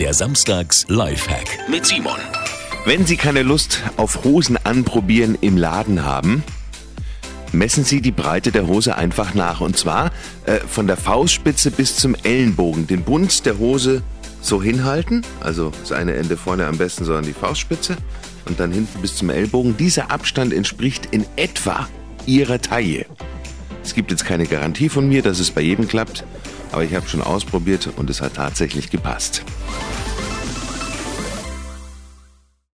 Der Samstags Lifehack mit Simon. Wenn Sie keine Lust auf Hosen anprobieren im Laden haben, messen Sie die Breite der Hose einfach nach. Und zwar äh, von der Faustspitze bis zum Ellenbogen. Den Bund der Hose so hinhalten, also das eine Ende vorne am besten, sondern die Faustspitze. Und dann hinten bis zum Ellbogen. Dieser Abstand entspricht in etwa Ihrer Taille. Es gibt jetzt keine Garantie von mir, dass es bei jedem klappt, aber ich habe schon ausprobiert und es hat tatsächlich gepasst.